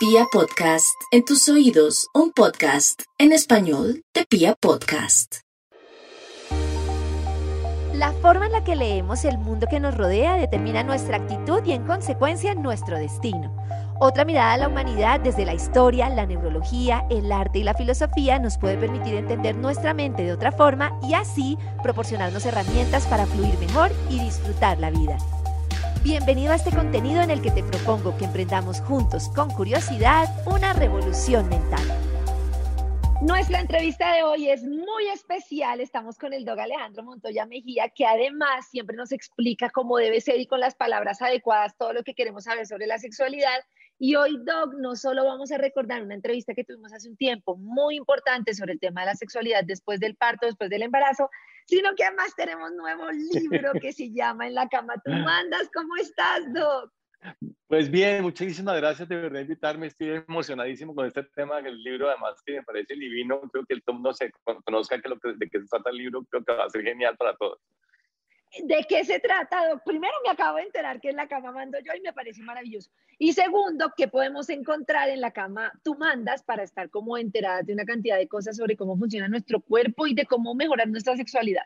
Pia Podcast, en tus oídos, un podcast en español de Pia Podcast. La forma en la que leemos el mundo que nos rodea determina nuestra actitud y en consecuencia nuestro destino. Otra mirada a la humanidad desde la historia, la neurología, el arte y la filosofía nos puede permitir entender nuestra mente de otra forma y así proporcionarnos herramientas para fluir mejor y disfrutar la vida. Bienvenido a este contenido en el que te propongo que emprendamos juntos con curiosidad una revolución mental. Nuestra entrevista de hoy es muy especial. Estamos con el dog Alejandro Montoya Mejía, que además siempre nos explica cómo debe ser y con las palabras adecuadas todo lo que queremos saber sobre la sexualidad. Y hoy, Doc, no solo vamos a recordar una entrevista que tuvimos hace un tiempo muy importante sobre el tema de la sexualidad después del parto, después del embarazo, sino que además tenemos nuevo libro que se llama En la cama tú mandas. ¿Cómo estás, Doc? Pues bien, muchísimas gracias de verdad invitarme. Estoy emocionadísimo con este tema del libro, además que me parece divino. Creo que el mundo se conozca que lo que, de qué se trata el libro, creo que va a ser genial para todos. ¿De qué se trata? Primero me acabo de enterar que en la cama mando yo y me parece maravilloso. Y segundo, ¿qué podemos encontrar en la cama tú mandas para estar como enteradas de una cantidad de cosas sobre cómo funciona nuestro cuerpo y de cómo mejorar nuestra sexualidad?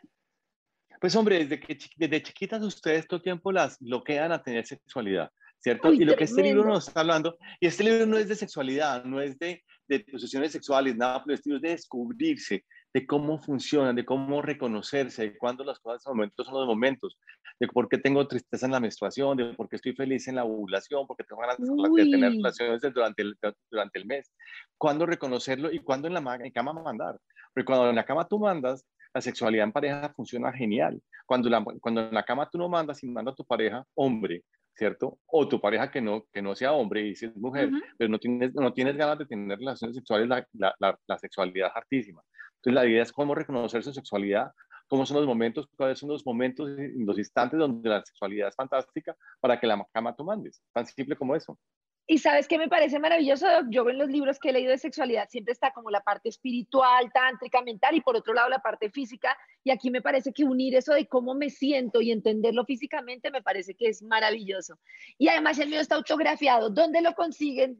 Pues hombre, desde que desde chiquitas ustedes todo el tiempo las bloquean a tener sexualidad, ¿cierto? y lo que este libro nos está hablando, y este libro no es de sexualidad, no es de, de posiciones sexuales, nada, pero es de descubrirse, de cómo funcionan, de cómo reconocerse, de cuándo las cosas, momentos son los momentos, de por qué tengo tristeza en la menstruación, de por qué estoy feliz en la ovulación, porque tengo ganas de tener relaciones durante el, durante el mes, cuándo reconocerlo y cuándo en la en cama mandar. Porque cuando en la cama tú mandas, la sexualidad en pareja funciona genial. Cuando, la, cuando en la cama tú no mandas y manda a tu pareja hombre, ¿cierto? O tu pareja que no, que no sea hombre y si es mujer, pero no tienes, no tienes ganas de tener relaciones sexuales, la, la, la sexualidad es hartísima. Entonces, la idea es cómo reconocer su sexualidad, cómo son los momentos, cuáles son los momentos, los instantes donde la sexualidad es fantástica para que la cama tú mandes. Tan simple como eso. Y sabes qué me parece maravilloso, yo en los libros que he leído de sexualidad siempre está como la parte espiritual, tántrica, mental y por otro lado la parte física. Y aquí me parece que unir eso de cómo me siento y entenderlo físicamente me parece que es maravilloso. Y además el mío está autografiado. ¿Dónde lo consiguen?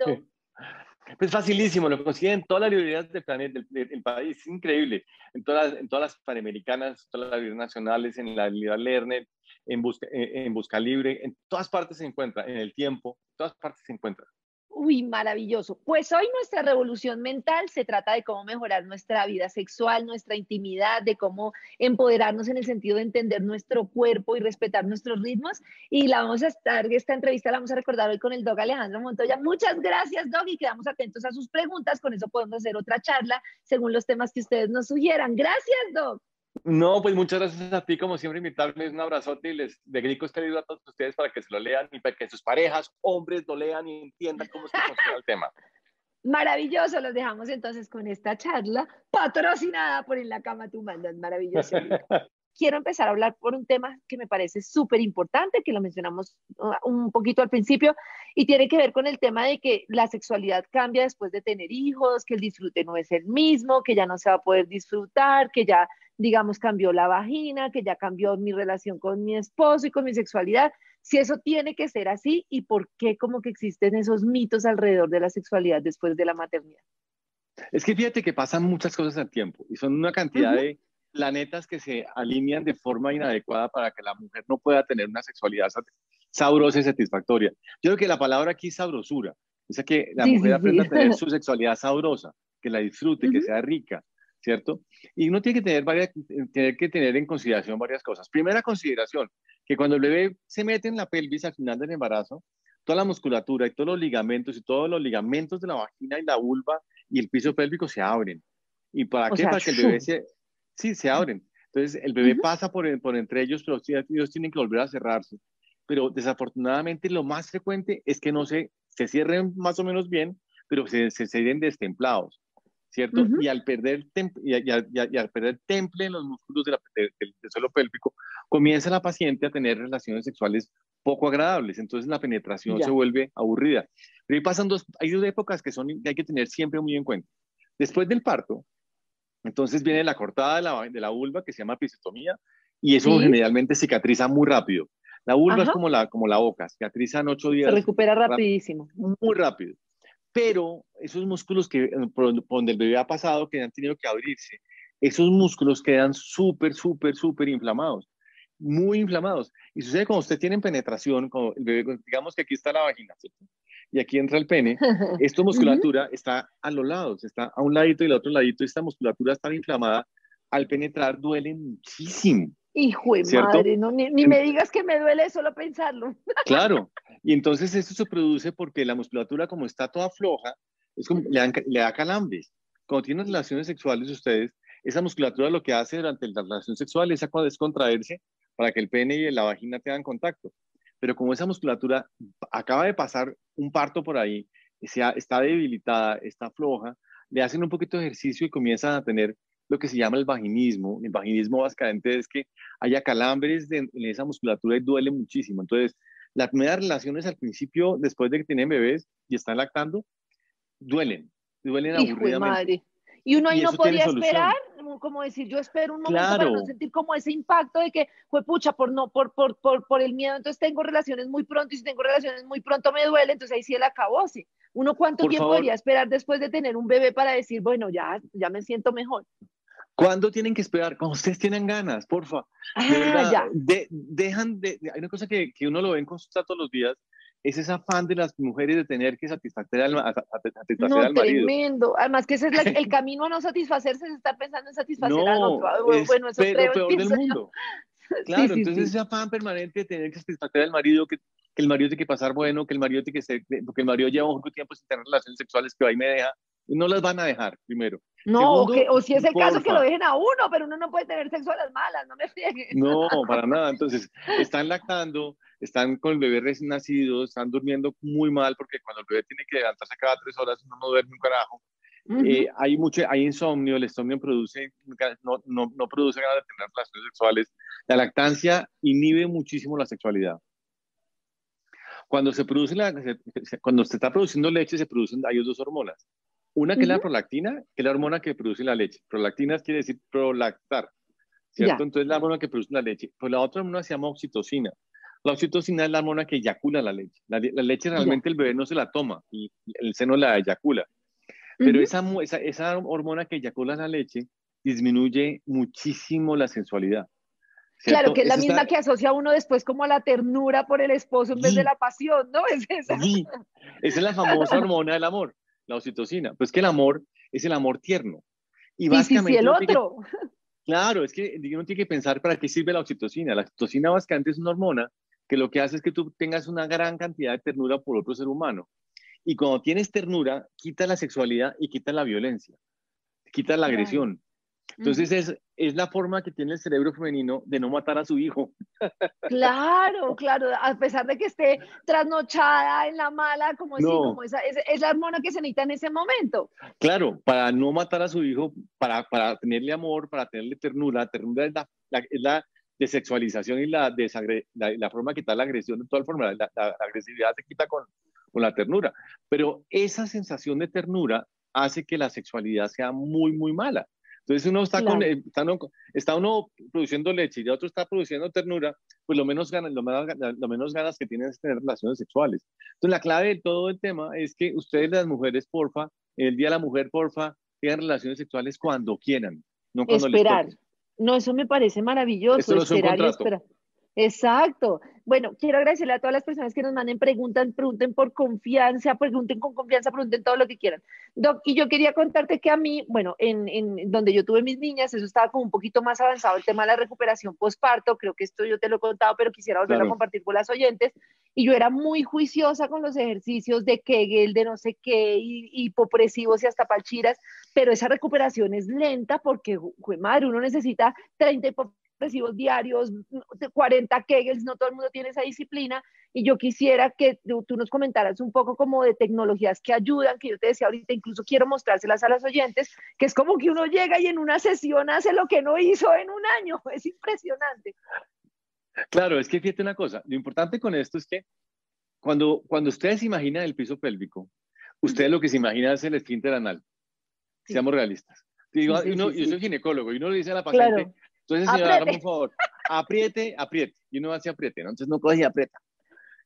Pues facilísimo, lo consiguen en todas las librerías del planeta, del, país, es increíble. En todas, en todas las panamericanas, todas las librerías nacionales, en la librería Lerner, en Busca, en Busca Libre, en todas partes se encuentra, en el tiempo, en todas partes se encuentra. Uy, maravilloso. Pues hoy nuestra revolución mental se trata de cómo mejorar nuestra vida sexual, nuestra intimidad, de cómo empoderarnos en el sentido de entender nuestro cuerpo y respetar nuestros ritmos. Y la vamos a estar, esta entrevista la vamos a recordar hoy con el Dog Alejandro Montoya. Muchas gracias, Dog, y quedamos atentos a sus preguntas. Con eso podemos hacer otra charla según los temas que ustedes nos sugieran. Gracias, Dog. No, pues muchas gracias a ti, como siempre, invitarme, un abrazote y les dedico este libro a todos ustedes para que se lo lean y para que sus parejas, hombres, lo lean y entiendan cómo se funciona el tema. Maravilloso, los dejamos entonces con esta charla patrocinada por En la Cama Tú Mandas, maravilloso. Quiero empezar a hablar por un tema que me parece súper importante, que lo mencionamos uh, un poquito al principio, y tiene que ver con el tema de que la sexualidad cambia después de tener hijos, que el disfrute no es el mismo, que ya no se va a poder disfrutar, que ya digamos, cambió la vagina, que ya cambió mi relación con mi esposo y con mi sexualidad, si eso tiene que ser así y por qué como que existen esos mitos alrededor de la sexualidad después de la maternidad. Es que fíjate que pasan muchas cosas al tiempo y son una cantidad de planetas que se alinean de forma inadecuada para que la mujer no pueda tener una sexualidad sabrosa y satisfactoria. Yo creo que la palabra aquí es sabrosura, o sea que la mujer aprenda a tener su sexualidad sabrosa, que la disfrute, que sea rica, ¿cierto? Y uno tiene que tener, varias, tener que tener en consideración varias cosas. Primera consideración, que cuando el bebé se mete en la pelvis al final del embarazo, toda la musculatura y todos los ligamentos y todos los ligamentos de la vagina y la vulva y el piso pélvico se abren. ¿Y para qué? para que el bebé se... Sí, se abren. Entonces, el bebé pasa por, por entre ellos, pero ellos tienen que volver a cerrarse. Pero desafortunadamente lo más frecuente es que no se, se cierren más o menos bien, pero se, se, se destemplados. ¿cierto? y, al perder y, al perder temple en los músculos del suelo pélvico, comienza la paciente a tener relaciones sexuales poco agradables, entonces la penetración se vuelve aburrida. Pero ahí pasan dos, hay dos épocas que, son, que hay que tener siempre muy en cuenta. Después del parto, entonces viene la cortada de la, de la vulva que se llama episiotomía y eso generalmente cicatriza muy rápido. La vulva es como la, como la boca, cicatriza en ocho días. Se recupera rapidísimo. muy rápido. pero esos músculos que por donde el bebé ha pasado, que han tenido que abrirse, esos músculos quedan súper, súper, súper inflamados, muy inflamados. Y sucede cuando usted tiene penetración, el bebé, digamos que aquí está la vagina, ¿cierto? Y aquí entra el pene, esta musculatura está a los lados, está a un ladito y al otro ladito, esta musculatura está inflamada, al penetrar duele muchísimo. Hijo de madre, no, ni, me digas que me duele solo pensarlo. Claro, y entonces esto se produce porque la musculatura como está toda floja, es como, le, le da calambres. Cuando tienen relaciones sexuales ustedes, esa musculatura lo que hace durante la relación sexual es contraerse para que el pene y la vagina tengan contacto. Pero como esa musculatura acaba de pasar un parto por ahí, está debilitada, está floja, le hacen un poquito de ejercicio y comienzan a tener lo que se llama el vaginismo. El vaginismo básicamente es que haya calambres en esa musculatura y duele muchísimo. Entonces, las primeras relaciones al principio, después de que tienen bebés y están lactando, duelen, duelen aburridamente. Y uno ahí no podía esperar, como decir, yo espero un momento para no sentir como ese impacto de que fue pucha por no, por, por, por, por el miedo, entonces tengo relaciones muy pronto, y si tengo relaciones muy pronto me duele, entonces ahí sí él acabó, sí. Uno cuánto tiempo podría esperar después de tener un bebé para decir, bueno, ya, ya me siento mejor. ¿Cuándo tienen que esperar? Cuando ustedes tienen ganas, porfa. Ah, ya. dejan de, hay una cosa que, que uno lo ve en consulta todos los días, es ese afán de las mujeres de tener que satisfacer al, satisfacer no, al marido. tremendo. Además que ese es el camino a no satisfacerse, es estar pensando en satisfacer al otro. Ah, bueno, eso es peor del mundo. Claro, entonces ese afán permanente de tener que satisfacer al marido, que, que, el marido tiene que pasar bueno, que el marido tiene que ser, porque el marido lleva un tiempo sin tener relaciones sexuales, que ahí me deja, no las van a dejar, primero. No, o, si es el caso que lo dejen a uno, pero uno no puede tener sexo a las malas, no me frieguen. No, para nada. Entonces, están lactando, están con el bebé recién nacido, están durmiendo muy mal porque cuando el bebé tiene que levantarse cada tres horas uno no duerme un carajo. Eh, hay mucho, hay insomnio, el insomnio produce, no, no, no produce ganas de tener relaciones sexuales. La lactancia inhibe muchísimo la sexualidad. Cuando se produce la, cuando se está produciendo leche, se producen, hay dos hormonas. Una que es la prolactina, que es la hormona que produce la leche. Prolactina quiere decir prolactar, ¿cierto? Entonces la hormona que produce la leche. Pues la otra hormona se llama oxitocina. La oxitocina es la hormona que eyacula la leche. La, leche realmente el bebé no se la toma y el seno la eyacula. Pero esa, esa, esa, hormona que eyacula la leche disminuye muchísimo la sensualidad. Claro, que es la misma que asocia a uno después como a la ternura por el esposo en vez de la pasión, ¿no? Es esa. Sí. Esa es la famosa hormona del amor, la oxitocina. Pues que el amor es el amor tierno. Y básicamente. Y el otro. claro, es que uno tiene que pensar para qué sirve la oxitocina. La oxitocina básicamente es una hormona que lo que hace es que tú tengas una gran cantidad de ternura por otro ser humano. Y cuando tienes ternura, quita la sexualidad y quita la violencia, quita la agresión. Entonces es, es la forma que tiene el cerebro femenino de no matar a su hijo. Claro, claro, a pesar de que esté trasnochada en la mala, como, como esa, es, la hormona que se necesita en ese momento. Claro, para no matar a su hijo, para, para tenerle amor, para tenerle ternura, la ternura es la, es la de sexualización y la, la, la, forma de quitar la agresión de todas formas. La, la, agresividad se quita con, con la ternura. Pero esa sensación de ternura hace que la sexualidad sea muy, muy mala. Entonces uno está, con, está, uno, está, uno, produciendo leche y el otro está produciendo ternura, pues lo menos, ganas, lo, menos, lo menos ganas que tienen es tener relaciones sexuales. Entonces la clave de todo el tema es que ustedes las mujeres, porfa, el Día de la Mujer, porfa, tengan relaciones sexuales cuando quieran, no cuando Esperar. No, eso me parece maravilloso. esperar y esperar. Exacto. Bueno, quiero agradecerle a todas las personas que nos manden preguntas, pregunten por confianza, pregunten con confianza, pregunten todo lo que quieran. Doc, y yo quería contarte que a mí, bueno, en, en donde yo tuve mis niñas, eso estaba como un poquito más avanzado el tema de la recuperación postparto, creo que esto yo te lo he contado, pero quisiera volverlo a compartir con las oyentes, y yo era muy juiciosa con los ejercicios de Kegel, de no sé qué, y, hipopresivos y hasta palchiras, pero esa recuperación es lenta porque, madre, uno necesita 30 hipopresivos diarios, 40 Kegels, no todo el mundo tiene esa disciplina, y yo quisiera que tú nos comentaras un poco como de tecnologías que ayudan, que yo te decía ahorita, incluso quiero mostrárselas a las oyentes, que es como que uno llega y en una sesión hace lo que no hizo en un año, es impresionante. Claro, es que fíjate una cosa, lo importante con esto es que cuando, cuando ustedes imaginan el piso pélvico, ustedes lo que se imagina es el esfínter anal. Seamos realistas. Digo, yo soy ginecólogo y uno le dice a la paciente, entonces señora, hágame un favor, apriete, apriete. Y uno hace apriete, Entonces no coge y aprieta.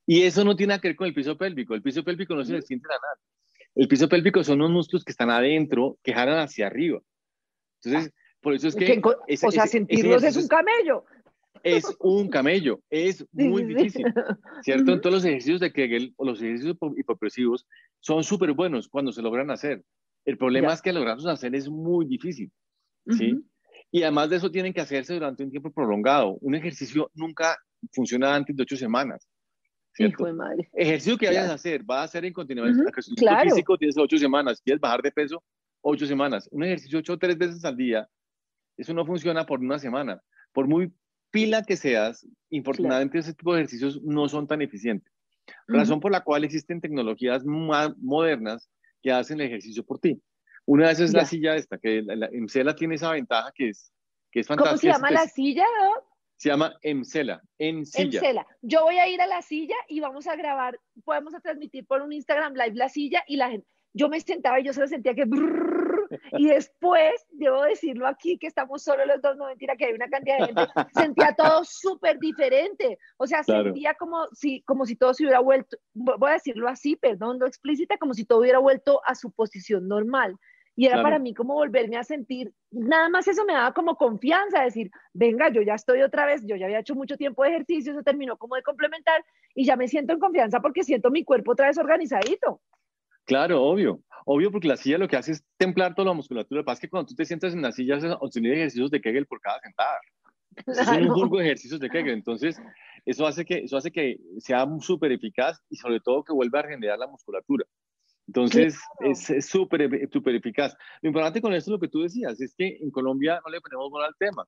Y eso no tiene que ver con el piso pélvico. El piso pélvico no es el esfínter anal. El piso pélvico son unos músculos que están adentro, que jalan hacia arriba. Entonces, por eso es que... o sea, sentirlos es un camello. Es un camello, es muy difícil, ¿cierto? En todos los ejercicios de Kegel o los ejercicios hipopresivos son súper buenos cuando se logran hacer. El problema es que lograrlos hacer es muy difícil, ¿sí? Y además de eso tienen que hacerse durante un tiempo prolongado. Un ejercicio nunca funciona antes de ocho semanas. Hijo de madre. Ejercicio que vayas a hacer, va a hacer en continuidad. Uh -huh. claro. físico tienes ocho semanas. Quieres bajar de peso, ocho semanas. Un ejercicio ocho tres veces al día, eso no funciona por una semana. Por muy pila que seas, infortunadamente ese tipo de ejercicios no son tan eficientes. Razón por la cual existen tecnologías más modernas que hacen el ejercicio por ti. Una de esas es la silla esta, que la, la Emcela tiene esa ventaja que es, que es fantástica. ¿Cómo se llama la silla? Se llama Emcela, en silla. Emcela. Yo voy a ir a la silla y vamos a grabar, podemos a transmitir por un Instagram Live la silla y la gente, yo me sentaba y yo solo sentía que y después, debo decirlo aquí, que estamos solo los dos, no mentira, que hay una cantidad de gente, sentía todo súper diferente. O sea, claro. sentía como si, como si todo se hubiera vuelto, voy a decirlo así, perdón, no explícita, como si todo hubiera vuelto a su posición normal. Y era claro. para mí como volverme a sentir, nada más eso me daba como confianza, decir, venga, yo ya estoy otra vez, yo ya había hecho mucho tiempo de ejercicio, eso terminó como de complementar y ya me siento en confianza porque siento mi cuerpo otra vez organizadito. Claro, obvio. Obvio, porque la silla lo que hace es templar toda la musculatura. Lo que pasa es que cuando tú te sientas en la silla, haces 11 ejercicios de Kegel por cada sentada. Claro. Son un burgo de ejercicios de Kegel. Entonces, eso hace que, eso hace que sea súper eficaz y sobre todo que vuelva a regenerar la musculatura. Entonces, claro. es súper súper eficaz. Lo importante con esto, lo que tú decías, es que en Colombia no le ponemos bola al tema,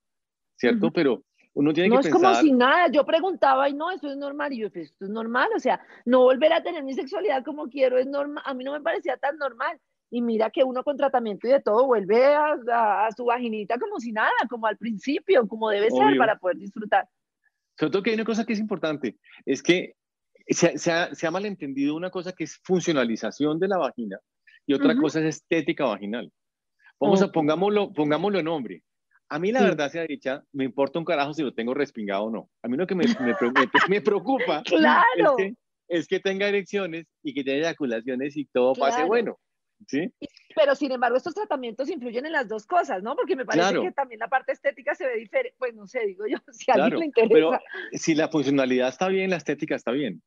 ¿cierto? Uh -huh. Pero uno tiene no que es pensar... como si nada, yo preguntaba y no, esto es normal, y yo, pues, esto es normal, o sea, no volver a tener mi sexualidad como quiero es normal, a mí no me parecía tan normal, y mira que uno con tratamiento y de todo vuelve a, a, a su vaginita como si nada, como al principio, como debe Obvio. ser para poder disfrutar. Sobre todo que hay una cosa que es importante, es que se, se, ha, se ha malentendido una cosa que es funcionalización de la vagina y otra uh -huh. cosa es estética vaginal. Vamos oh. a, pongámoslo, pongámoslo en hombre. A mí la sí. verdad sea dicha, me importa un carajo si lo tengo respingado o no. A mí lo que me, me, me preocupa claro. es, que, es, que, tenga erecciones y que tenga eyaculaciones y todo claro. pase bueno. ¿Sí? Pero sin embargo, estos tratamientos influyen en las dos cosas, ¿no? Porque me parece claro. que también la parte estética se ve diferente. Pues no sé, digo yo, si a alguien le interesa. Pero si la funcionalidad está bien, la estética está bien.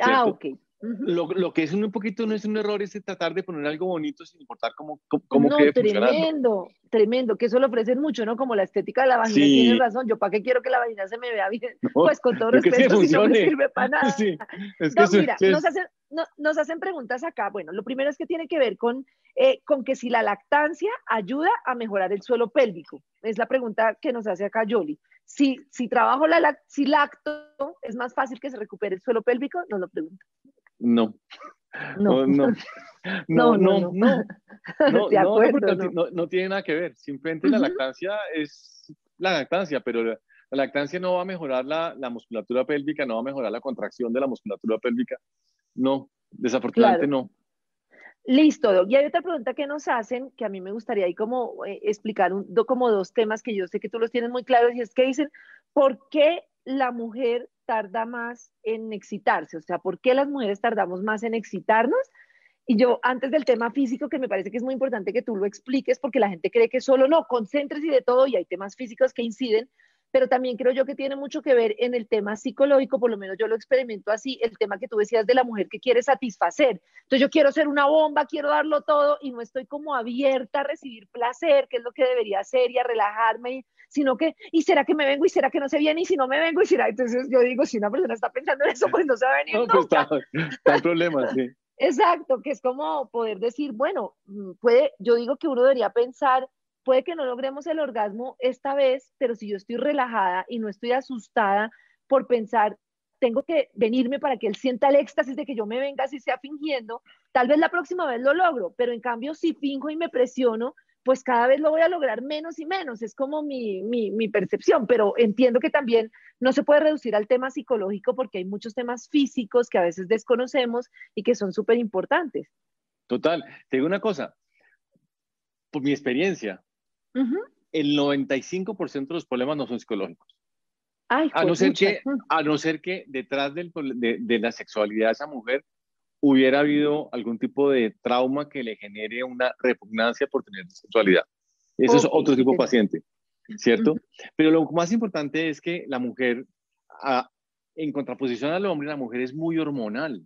Ah, ok. Lo, lo, que es un poquito no es un error es tratar de poner algo bonito sin importar cómo, cómo, cómo no, quede tremendo, tremendo, que eso lo ofrecen mucho, ¿no? Como la estética de la vagina, sí. tienes razón, yo para qué quiero que la vagina se me vea bien, no, pues con todo respeto, si no me sirve para nada. Sí, es que no, mira, es... nos, hacen, no, nos hacen preguntas acá, bueno, lo primero es que tiene que ver con, eh, con que si la lactancia ayuda a mejorar el suelo pélvico, es la pregunta que nos hace acá Yoli. Si, si trabajo la, si lacto, ¿es más fácil que se recupere el suelo pélvico? Nos lo pregunta. No. No, no, no, no, no, no, no, no, tiene nada que ver. Simplemente la lactancia es la lactancia, pero la, la lactancia no va a mejorar la, la, musculatura pélvica, no va a mejorar la contracción de la musculatura pélvica. No, desafortunadamente no. Listo. Y hay otra pregunta que nos hacen que a mí me gustaría ahí como eh, explicar un, do, como dos temas que yo sé que tú los tienes muy claros y es que dicen, ¿por qué la mujer tarda más en excitarse? O sea, ¿por qué las mujeres tardamos más en excitarnos? Y yo, antes del tema físico, que me parece que es muy importante que tú lo expliques, porque la gente cree que solo no, concéntrese de todo, y hay temas físicos que inciden, pero también creo yo que tiene mucho que ver en el tema psicológico, por lo menos yo lo experimento así, el tema que tú decías de la mujer que quiere satisfacer. Entonces yo quiero ser una bomba, quiero darlo todo y no estoy como abierta a recibir placer, que es lo que debería hacer y a relajarme, sino que, ¿y será que me vengo? ¿Y será que no se viene? ¿Y si no me vengo? ¿Y será? Entonces yo digo, si una persona está pensando en eso, pues no se va a venir no, pues nunca. Está, está el problema, sí. Exacto, que es como poder decir, bueno, mm, puede, yo digo que uno debería pensar puede que no logremos el orgasmo esta vez, pero si yo estoy relajada y no estoy asustada por pensar, tengo que venirme para que él sienta el éxtasis de que yo me venga si sea fingiendo, tal vez la próxima vez lo logro, pero en cambio si finjo y me presiono, pues cada vez lo voy a lograr menos y menos, es como mi, mi, mi percepción, pero entiendo que también no se puede reducir al tema psicológico porque hay muchos temas físicos que a veces desconocemos y que son súper importantes. Total, te digo una cosa, por mi experiencia, Uh -huh. El 95% de los problemas no son psicológicos. Ay, a, no ser que, a no ser que detrás del, de, de, la sexualidad de esa mujer hubiera habido algún tipo de trauma que le genere una repugnancia por tener sexualidad. Eso es otro tipo de paciente, ¿cierto? Pero lo más importante es que la mujer, en contraposición al hombre, la mujer es muy hormonal.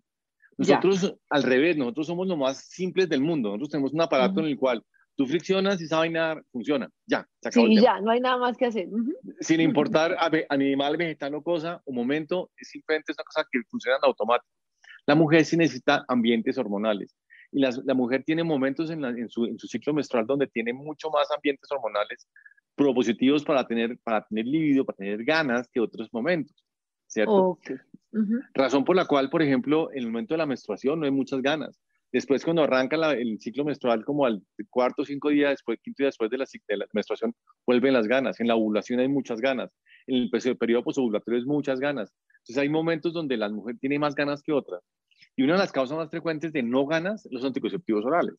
Nosotros, al revés, nosotros somos los más simples del mundo. Nosotros tenemos un aparato en el cual tú friccionas y esa vaina funciona. Ya, se acabó. Sí, ya, no hay nada más que hacer. Sin importar animal, vegetal o cosa, un momento, simplemente es una cosa que funciona en automático. La mujer sí necesita ambientes hormonales. Y la, la mujer tiene momentos en, en, su, en, su, ciclo menstrual donde tiene mucho más ambientes hormonales propositivos para tener, para tener libido, para tener ganas que otros momentos. ¿Cierto? Razón por la cual, por ejemplo, en el momento de la menstruación no hay muchas ganas. Después, cuando arranca el ciclo menstrual, como al cuarto o cinco días después, quinto día después de la, de la, menstruación, vuelven las ganas. En la ovulación hay muchas ganas. En el periodo posovulatorio es muchas ganas. Entonces, hay momentos donde la mujer tiene más ganas que otras. Y una de las causas más frecuentes de no ganas, los anticonceptivos orales.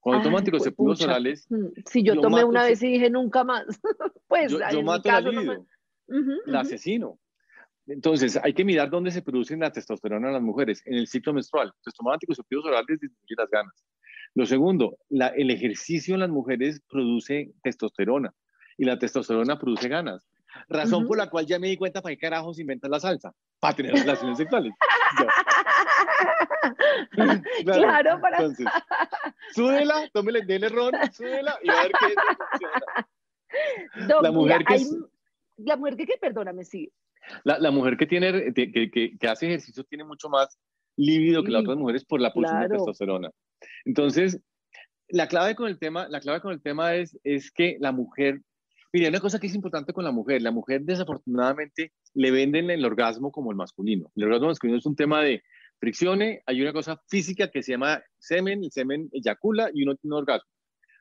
Cuando tomo anticonceptivos orales. Mm, si yo, tomé una vez y dije nunca más, pues yo, yo mato la libido, la asesino. Entonces, hay que mirar dónde se produce la testosterona en las mujeres, en el ciclo menstrual. Entonces, tomar anticonceptivos orales disminuye las ganas. Lo segundo, la, el ejercicio en las mujeres produce testosterona y la testosterona produce ganas. Razón por la cual ya me di cuenta para qué carajos inventan la salsa, para tener relaciones sexuales. claro, para. Entonces, súdela, tómele, dele ron, súdela y a ver qué funciona. la mujer que. La mujer que, que perdóname, sí. La, la, mujer que, tiene, que, que, que, hace ejercicio tiene mucho más líbido que las otras mujeres por la pulsión de testosterona. Entonces, la clave con el tema, la clave con el tema es, es que la mujer, mira, una cosa que es importante con la mujer, la mujer desafortunadamente le venden el orgasmo como el masculino. El orgasmo masculino es un tema de fricciones, hay una cosa física que se llama semen, el semen eyacula y uno tiene un orgasmo.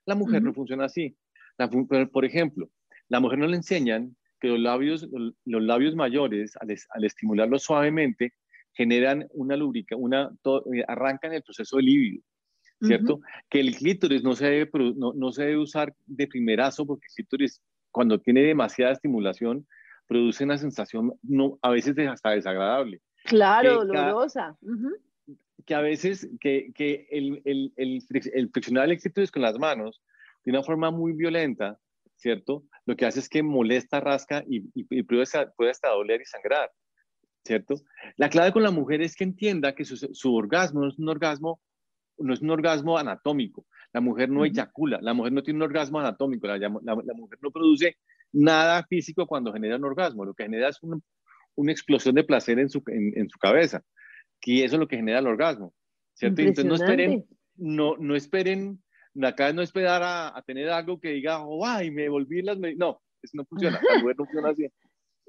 La mujer no funciona así. La, por ejemplo, la mujer no le enseñan que los labios, los labios mayores, al, estimularlos suavemente, generan una lubrica, una, eh, arrancan el proceso de líbido, ¿cierto? Que el clítoris no se, debe, no, no, se debe usar de primerazo porque el clítoris, cuando tiene demasiada estimulación, produce una sensación no, a veces hasta desagradable. Claro, dolorosa. Que a veces, que, que el, el, el, el friccionar el clítoris con las manos de una forma muy violenta ¿cierto? Lo que hace es que molesta, rasca y, puede, hasta, doler y sangrar, ¿cierto? La clave con la mujer es que entienda que su, orgasmo no es un orgasmo, no es un orgasmo anatómico. La mujer no eyacula, la mujer no tiene un orgasmo anatómico, la, mujer no produce nada físico cuando genera un orgasmo, lo que genera es una, explosión de placer en su, en, su cabeza, y eso es lo que genera el orgasmo, ¿cierto? Entonces no esperen, no, no esperen acá no esperar a, a tener algo que diga, oh, ay, me volví las... No, eso no funciona, no funciona así.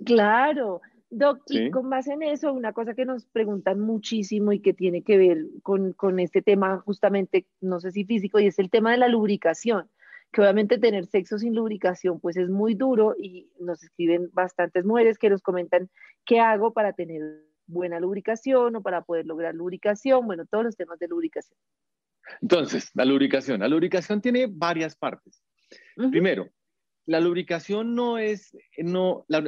Claro. Doc, y con base en eso, una cosa que nos preguntan muchísimo y que tiene que ver con, con este tema justamente, no sé si físico, y es el tema de la lubricación que obviamente tener sexo sin lubricación pues es muy duro y nos escriben bastantes mujeres que nos comentan qué hago para tener buena lubricación o para poder lograr lubricación, bueno, todos los temas de lubricación. Entonces, la lubricación. La lubricación tiene varias partes. Primero, la lubricación no es, no, la,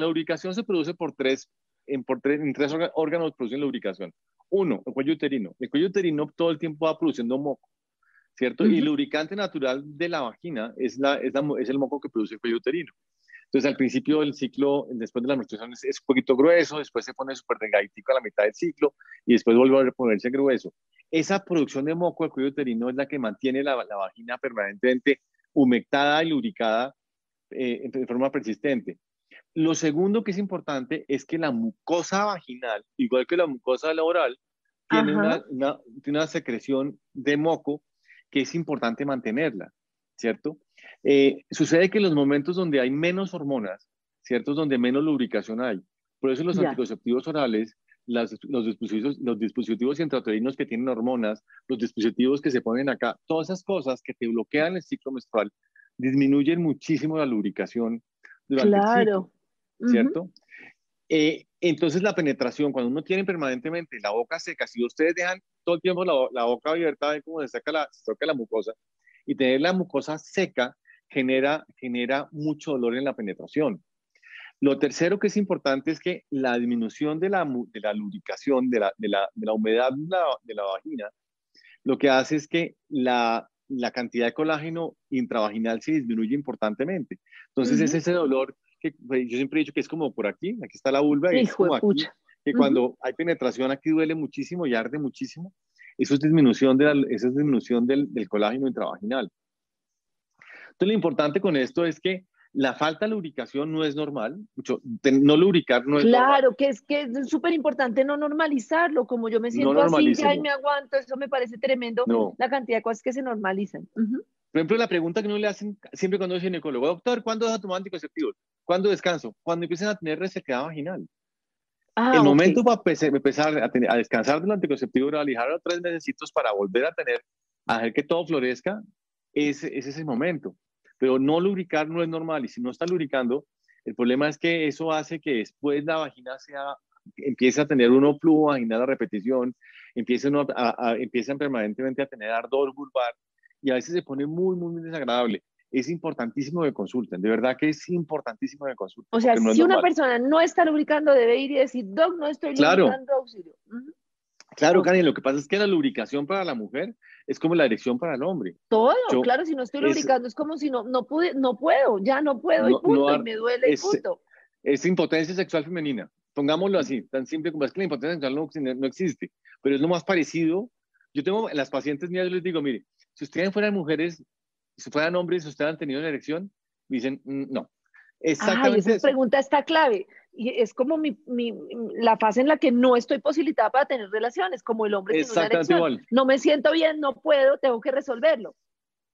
lubricación se produce por tres, en, por tres, en tres órganos producen lubricación. Uno, el cuello uterino. El cuello uterino todo el tiempo va produciendo moco, ¿cierto? Y el lubricante natural de la vagina es, la, es, es, el moco que produce el cuello uterino. Entonces, al principio del ciclo, después de la menstruación, es, un poquito grueso, después se pone súper delgaditico a la mitad del ciclo y después vuelve a ponerse grueso. Esa producción de moco del cuello uterino es la que mantiene la, vagina permanentemente humectada y lubricada eh, de forma persistente. Lo segundo que es importante es que la mucosa vaginal, igual que la mucosa laboral, tiene una, una, secreción de moco que es importante mantenerla, ¿cierto? Eh, sucede que en los momentos donde hay menos hormonas, ¿cierto? Donde menos lubricación hay. Por eso los anticonceptivos orales los, dispositivos, los dispositivos intrauterinos que tienen hormonas, los dispositivos que se ponen acá, todas esas cosas que te bloquean el ciclo menstrual, disminuyen muchísimo la lubricación durante claro. el ciclo, ¿cierto? Eh, entonces la penetración, cuando uno tiene permanentemente la boca seca, si ustedes dejan todo el tiempo la, boca abierta, ven cómo se saca la, se la mucosa, y tener la mucosa seca genera, genera mucho dolor en la penetración. Lo tercero que es importante es que la disminución de la, de la lubricación, de la, de la, de la humedad de la, de la, vagina, lo que hace es que la, la cantidad de colágeno intravaginal se disminuye importantemente. Entonces es ese dolor que pues, yo siempre he dicho que es como por aquí, aquí está la vulva, y es como aquí, que cuando hay penetración aquí duele muchísimo y arde muchísimo. Eso es disminución, de la, eso es disminución del, del colágeno intravaginal. Entonces lo importante con esto es que la falta de lubricación no es normal. Mucho, no lubricar no es Claro, que es que es súper importante no normalizarlo. Como yo me siento así, ya y me aguanto, eso me parece tremendo. La cantidad de cosas que se normalizan. Por ejemplo, la pregunta que no le hacen siempre cuando es ginecólogo, doctor, ¿cuándo vas a tomar anticonceptivos? ¿Cuándo descanso? Cuando empiecen a tener resequedad vaginal. Ah, el momento para empezar a, tener, a, descansar del anticonceptivo oral y dejarlo tres meses para volver a tener, a hacer que todo florezca, es, es ese momento pero no lubricar no es normal y si no está lubricando, el problema es que eso hace que después la vagina sea, empiece a tener un flujo vaginal a repetición, empiecen, a, empiezan permanentemente a tener ardor vulvar y a veces se pone muy, muy, desagradable. Es importantísimo que consulten, de verdad que es importantísimo que consulten. O sea, si una persona no está lubricando, debe ir y decir, Doc, no estoy lubricando auxilio. Claro, Karen, lo que pasa es que la lubricación para la mujer es como la erección para el hombre. Todo, claro, si no estoy lubricando es, como si no, no, pude, no puedo, ya no puedo y punto, y me duele es, y punto. Es impotencia sexual femenina, pongámoslo así, tan simple como es que la impotencia sexual no, existe, pero es lo más parecido. Yo tengo, las pacientes mías, yo les digo, mire, si ustedes fueran mujeres, si fueran hombres, si ustedes han tenido una erección, me dicen, mm, no. Exactamente. esa pregunta está clave y es como mi, mi, la fase en la que no estoy posibilitada para tener relaciones, como el hombre tiene una erección. No me siento bien, no puedo, tengo que resolverlo.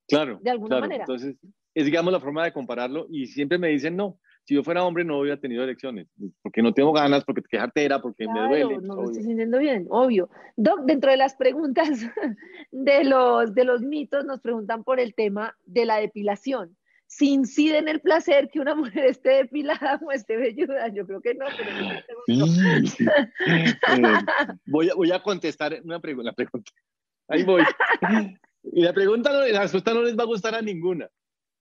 Claro. De alguna manera. Entonces, es digamos la forma de compararlo y siempre me dicen, no, si yo fuera hombre no hubiera tenido elecciones, porque no tengo ganas, porque te quejas artera, porque me duele. No me estoy sintiendo bien, obvio. Doc, dentro de las preguntas de los, de los mitos nos preguntan por el tema de la depilación si incide en el placer que una mujer esté depilada o esté velluda. Yo creo que no, pero eh, voy, a, voy a contestar una pregunta, pregunta. Ahí voy. Y la pregunta, la respuesta no les va a gustar a ninguna.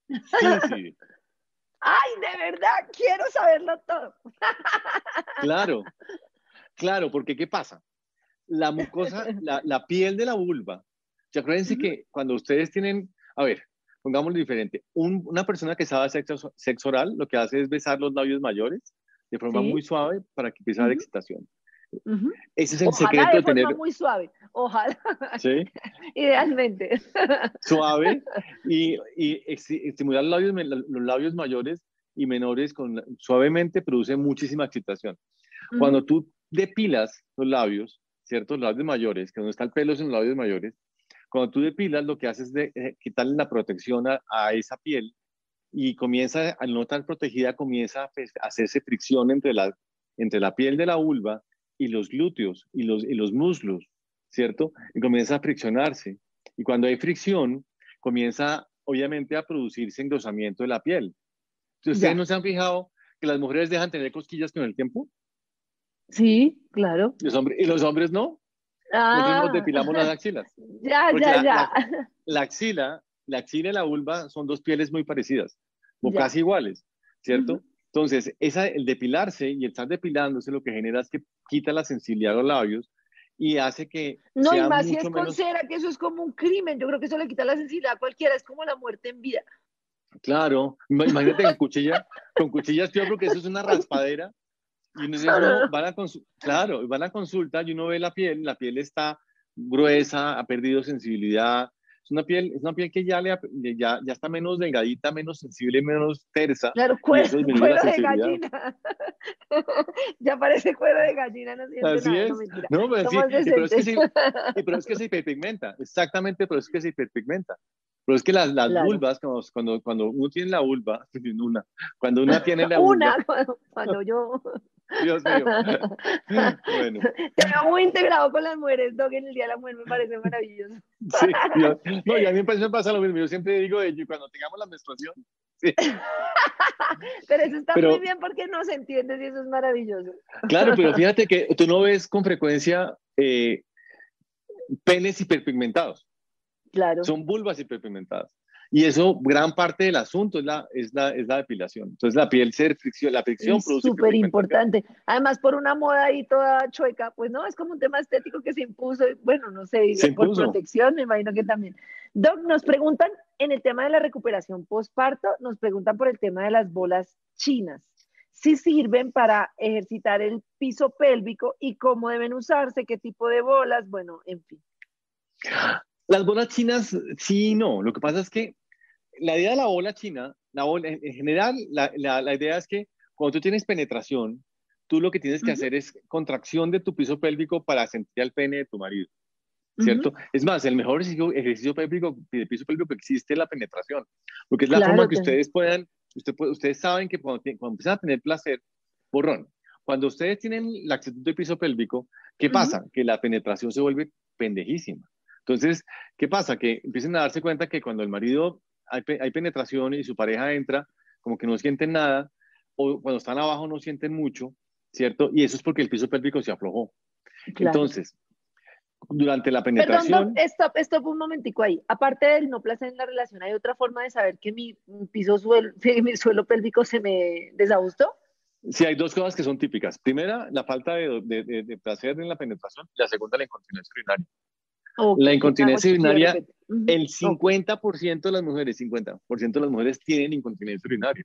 Sí, Ay, de verdad, quiero saberlo todo. Claro, claro, porque ¿qué pasa? La mucosa, la, la piel de la vulva, ya acuérdense que cuando ustedes tienen, a ver, pongámoslo diferente, una persona que sabe sexo, sexo, oral lo que hace es besar los labios mayores de forma muy suave para que empiece a haber excitación. Ese es el secreto de, tener. Forma muy suave, ojalá. Sí. Idealmente. Suave y, y estimular los labios, los labios mayores y menores con, suavemente produce muchísima excitación. Cuando tú depilas los labios, ¿cierto? Los labios mayores, que donde está el pelo en los labios mayores, cuando tú depilas, lo que haces es de, eh, quitarle la protección a, esa piel y comienza, al no estar protegida, comienza pues, a hacerse fricción entre la, entre la piel de la vulva y los glúteos y los, y los muslos, ¿cierto? Y comienza a friccionarse. Y cuando hay fricción, comienza obviamente a producirse engrosamiento de la piel. Entonces, ¿ustedes no se han fijado que las mujeres dejan tener cosquillas con el tiempo? Sí, claro. ¿Los hombres, ¿Y los hombres no? Ah. nos depilamos las axilas. Ya, ya, ya. La, axila, la axila y la vulva son dos pieles muy parecidas, o casi iguales, ¿cierto? Entonces, esa, el depilarse y el estar depilándose lo que genera es que quita la sensibilidad de los labios y hace que. No, y más si es con cera, que eso es como un crimen. Yo creo que eso le quita la sensibilidad a cualquiera, es como la muerte en vida. Claro, imagínate con cuchilla, con cuchillas peor porque eso es una raspadera y uno, van a claro, van a consulta y uno ve la piel, la piel está gruesa, ha perdido sensibilidad. Es una piel, es una piel que ya, le, ya, ya está menos delgadita, menos sensible, menos tersa. Claro, cuero, cuero de gallina. ya parece cuero de gallina, no Así nada, es. No, pero, sí, pero, es que se, pero es que se hiperpigmenta, exactamente, pero es que se hiperpigmenta. Pero es que las, las vulvas, cuando, cuando, uno tiene la vulva, una, cuando uno tiene la vulva. Una, cuando yo. Dios mío. bueno. Te veo muy integrado con las mujeres, Doc, en el Día de la Mujer me parece maravilloso. Sí, no, y a mí me pasa lo mismo, yo siempre digo de cuando tengamos la menstruación. Sí. pero eso está muy bien porque no se entiende y eso es maravilloso. Claro, pero fíjate que tú no ves con frecuencia eh, penes hiperpigmentados. Claro. Son vulvas hiperpigmentadas. Y eso, gran parte del asunto es la, es la, es la depilación. Entonces la piel se fricción, la fricción es súper importante. Además, por una moda ahí toda chueca, pues no, es como un tema estético que se impuso, bueno, no sé, por protección, me imagino que también. Doc, nos preguntan en el tema de la recuperación postparto, nos preguntan por el tema de las bolas chinas. Si sirven para ejercitar el piso pélvico y cómo deben usarse, qué tipo de bolas, bueno, en fin. Las bolas chinas, sí y no. Lo que pasa es que la idea de la bola china, la bola, en general, la, la, idea es que cuando tú tienes penetración, tú lo que tienes que hacer es contracción de tu piso pélvico para sentir el pene de tu marido. ¿Cierto? Es más, el mejor ejercicio, ejercicio pélvico, de piso pélvico que existe es la penetración, porque es la forma que ustedes puedan, usted, ustedes saben que cuando, cuando empiezan a tener placer, borrón, cuando ustedes tienen la actitud de piso pélvico, ¿qué pasa? Que la penetración se vuelve pendejísima. Entonces, ¿qué pasa? Que empiecen a darse cuenta que cuando el marido hay, penetración y su pareja entra, como que no sienten nada, o cuando están abajo no sienten mucho, ¿cierto? Y eso es porque el piso pélvico se aflojó. Entonces, durante la penetración... Perdón, stop, stop un momentico ahí. Aparte del no placer en la relación, ¿hay otra forma de saber que mi piso suelo, mi suelo pélvico se me desajustó? Sí, hay dos cosas que son típicas. Primera, la falta de, de placer en la penetración. La segunda, la incontinencia urinaria la incontinencia urinaria, el 50% de las mujeres, 50% de las mujeres tienen incontinencia urinaria,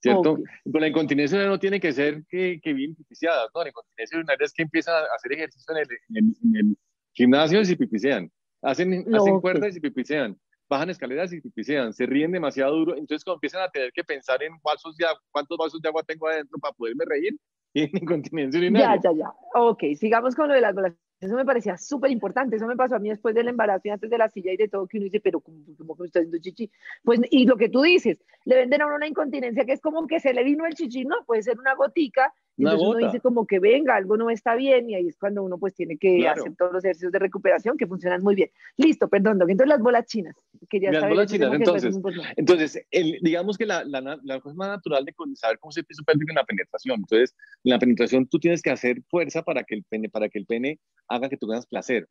¿cierto? Pero la incontinencia urinaria no tiene que ser que, que bien pipiciada, ¿no? La incontinencia urinaria es que empiezan a hacer ejercicio en el, en el, gimnasio y se pipicean, hacen, hacen cuerdas y se pipicean, bajan escaleras y pipicean, se ríen demasiado duro, entonces cuando empiezan a tener que pensar en vasos de agua, cuántos vasos de agua tengo adentro para poderme reír, tienen incontinencia urinaria. Ya, ya, ya. Ok, sigamos con lo de las eso me parecía súper importante. Eso me pasó a mí después del embarazo y antes de la silla y de todo, que uno dice, pero ¿cómo, que me está haciendo chichi? Pues, y lo que tú dices, le venden a uno una incontinencia que es como que se le vino el chichi, ¿no? Puede ser una gotica entonces uno dice como que venga, algo no está bien y ahí es cuando uno pues tiene que hacer todos los ejercicios de recuperación que funcionan muy bien. Listo, perdón, entonces las bolas chinas. las bolas chinas, entonces, entonces digamos que la, la, la, cosa más natural de saber cómo se piso pélvico en la penetración. Entonces, en la penetración tú tienes que hacer fuerza para que el pene, para que el pene haga que tú tengas placer.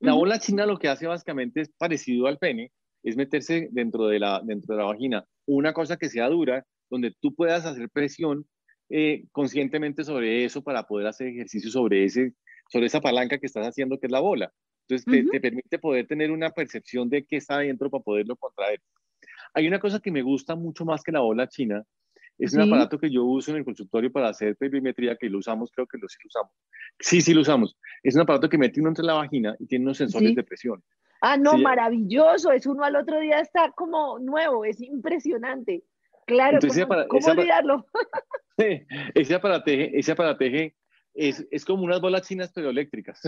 La bola china lo que hace básicamente es parecido al pene, es meterse dentro de la, dentro de la vagina una cosa que sea dura, donde tú puedas hacer presión eh, conscientemente sobre eso para poder hacer ejercicio sobre, ese, sobre esa palanca que estás haciendo, que es la bola. Entonces, te, permite poder tener una percepción de qué está adentro para poderlo contraer. Hay una cosa que me gusta mucho más que la bola china, es un aparato que yo uso en el consultorio para hacer perimetría, que lo usamos, creo que lo sí lo usamos. Sí, sí lo usamos. Es un aparato que mete uno entre la vagina y tiene unos sensores de presión. Ah, no, maravilloso. Es uno al otro día está como nuevo, es impresionante. Claro, ¿cómo, olvidarlo? ese aparateje, ese aparateje es, es, como unas bolas chinas pero eléctricas,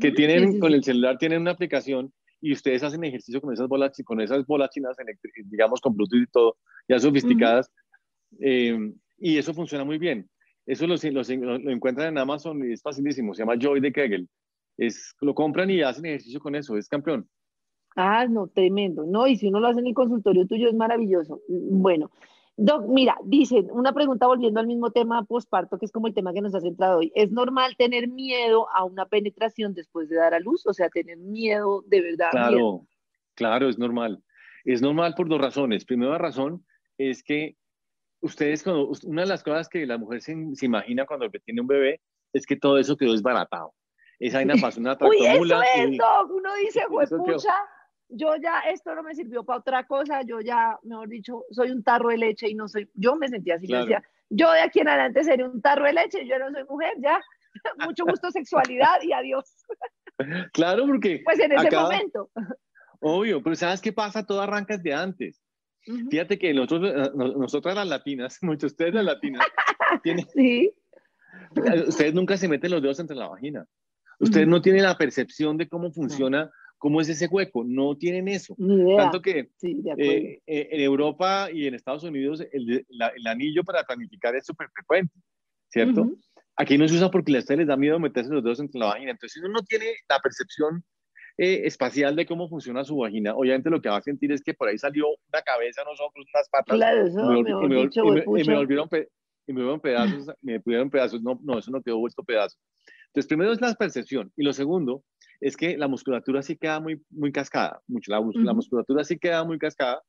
que tienen, con el celular tienen una aplicación y ustedes hacen ejercicio con esas bolas, con esas bolas chinas, digamos con Bluetooth y todo, ya sofisticadas, eh, y eso funciona muy bien. Eso lo, lo, lo, encuentran en Amazon y es facilísimo, se llama Joy de Kegel. Es, lo compran y hacen ejercicio con eso, es campeón. Ah, no, tremendo. No, y si uno lo hace en el consultorio tuyo es maravilloso. Bueno, Doc, mira, dicen, una pregunta volviendo al mismo tema posparto, que es como el tema que nos ha centrado hoy. ¿Es normal tener miedo a una penetración después de dar a luz? O sea, tener miedo de verdad. Claro, claro, es normal. Es normal por dos razones. Primera razón es que ustedes, cuando, una de las cosas que la mujer se, imagina cuando tiene un bebé es que todo eso quedó desbaratado. Esa vaina pasó una Uy, eso es, Doc. Uno dice, pucha yo ya esto no me sirvió para otra cosa, yo ya, mejor dicho, soy un tarro de leche y no soy, yo me sentía así, decía, yo de aquí en adelante seré un tarro de leche, yo no soy mujer, ya, mucho gusto, sexualidad y adiós. Claro, porque... Pues en ese momento. Obvio, pero ¿sabes qué pasa? Todo arranca de antes. Fíjate que nosotros, eh, nosotras las latinas, muchos ustedes las latinas, tienen, sí. ustedes nunca se meten los dedos entre la vagina. Ustedes no tienen la percepción de cómo funciona ¿Cómo es ese hueco? No tienen eso. Tanto que eh, eh, en Europa y en Estados Unidos el, anillo para planificar es súper frecuente, ¿cierto? Aquí no se usa porque a ustedes les da miedo meterse los dedos entre la vagina. Entonces, si uno no tiene la percepción eh, espacial de cómo funciona su vagina, obviamente lo que va a sentir es que por ahí salió una cabeza, unos ojos, unas patas. Claro, eso y me, me, dicho, y me, y me volvieron, y me pedazos, me pudieron pedazos. No, no, eso no quedó vuelto pedazos. Entonces, primero es la percepción. Y lo segundo es que la musculatura sí queda muy, muy cascada, mucho, la, musculatura sí queda muy cascada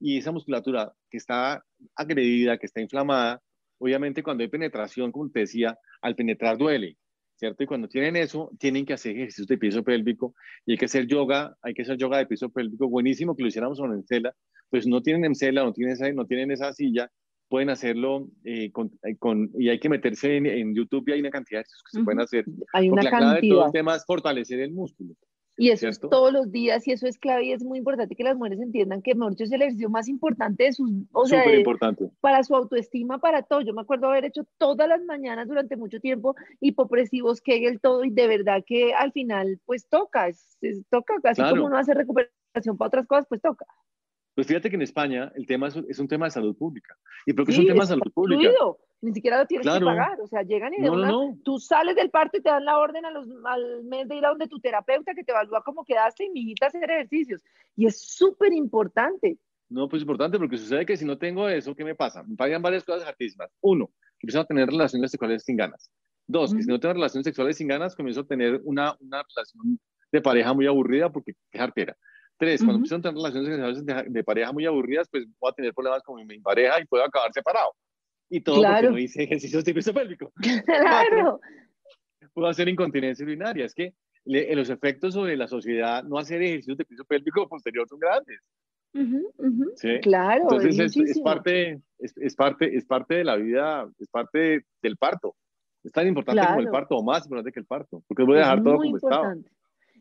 y esa musculatura que está agredida, que está inflamada, obviamente cuando hay penetración, como te decía, al penetrar duele, ¿cierto? Y cuando tienen eso, tienen que hacer ejercicios de piso pélvico y hay que hacer yoga, hay que hacer yoga de piso pélvico, buenísimo que lo hiciéramos con encela, pues no tienen encela, no tienen esa, no tienen esa silla, pueden hacerlo eh, con, eh, con, y hay que meterse en, en, YouTube y hay una cantidad de ejercicios que se pueden hacer. Hay una porque la cantidad. clave de todo el tema es fortalecer el músculo. Y eso ¿cierto? es todos los días y eso es clave y es muy importante que las mujeres entiendan que, mejor dicho, es el ejercicio más importante de sus, o sea, Súper de- importante. para su autoestima, para todo. Yo me acuerdo haber hecho todas las mañanas durante mucho tiempo hipopresivos, Kegel, todo, y de verdad que al final, pues toca, es, es- toca, así Claro. como uno hace recuperación para otras cosas, pues toca. Pues fíjate que en España el tema es, es un tema de salud pública. ¿Y por qué es Sí, un tema de salud pública? incluido, ni siquiera lo tienes Claro. que pagar, o sea, llegan y de No, no, una, no. tú sales del parto y te dan la orden a los, al mes de ir a donde tu terapeuta que te evalúa cómo quedaste y mijita hacer ejercicios. Y es súper importante. No, pues es importante porque sucede que si no tengo eso, ¿qué me pasa? Me pagan varias cosas hartísimas. Uno, empiezo a tener relaciones sexuales sin ganas. Dos, que si no tengo relaciones sexuales sin ganas, comienzo a tener una, una relación de pareja muy aburrida porque es artera. Tres, cuando Ujú. empiezo a tener relaciones sexuales de, de pareja muy aburridas, pues voy a tener problemas con mi pareja y puedo acabar separado. Y todo porque Claro. no hice ejercicios de piso pélvico. Claro. Puedo hacer incontinencia urinaria. Es que le- los efectos sobre la sociedad, no hacer ejercicios de piso pélvico posterior son grandes. Claro, Entonces es parte, es, es parte, es parte de la vida, es parte del parto. Es tan importante como el parto o más importante que el parto, porque voy a dejar todo como estaba.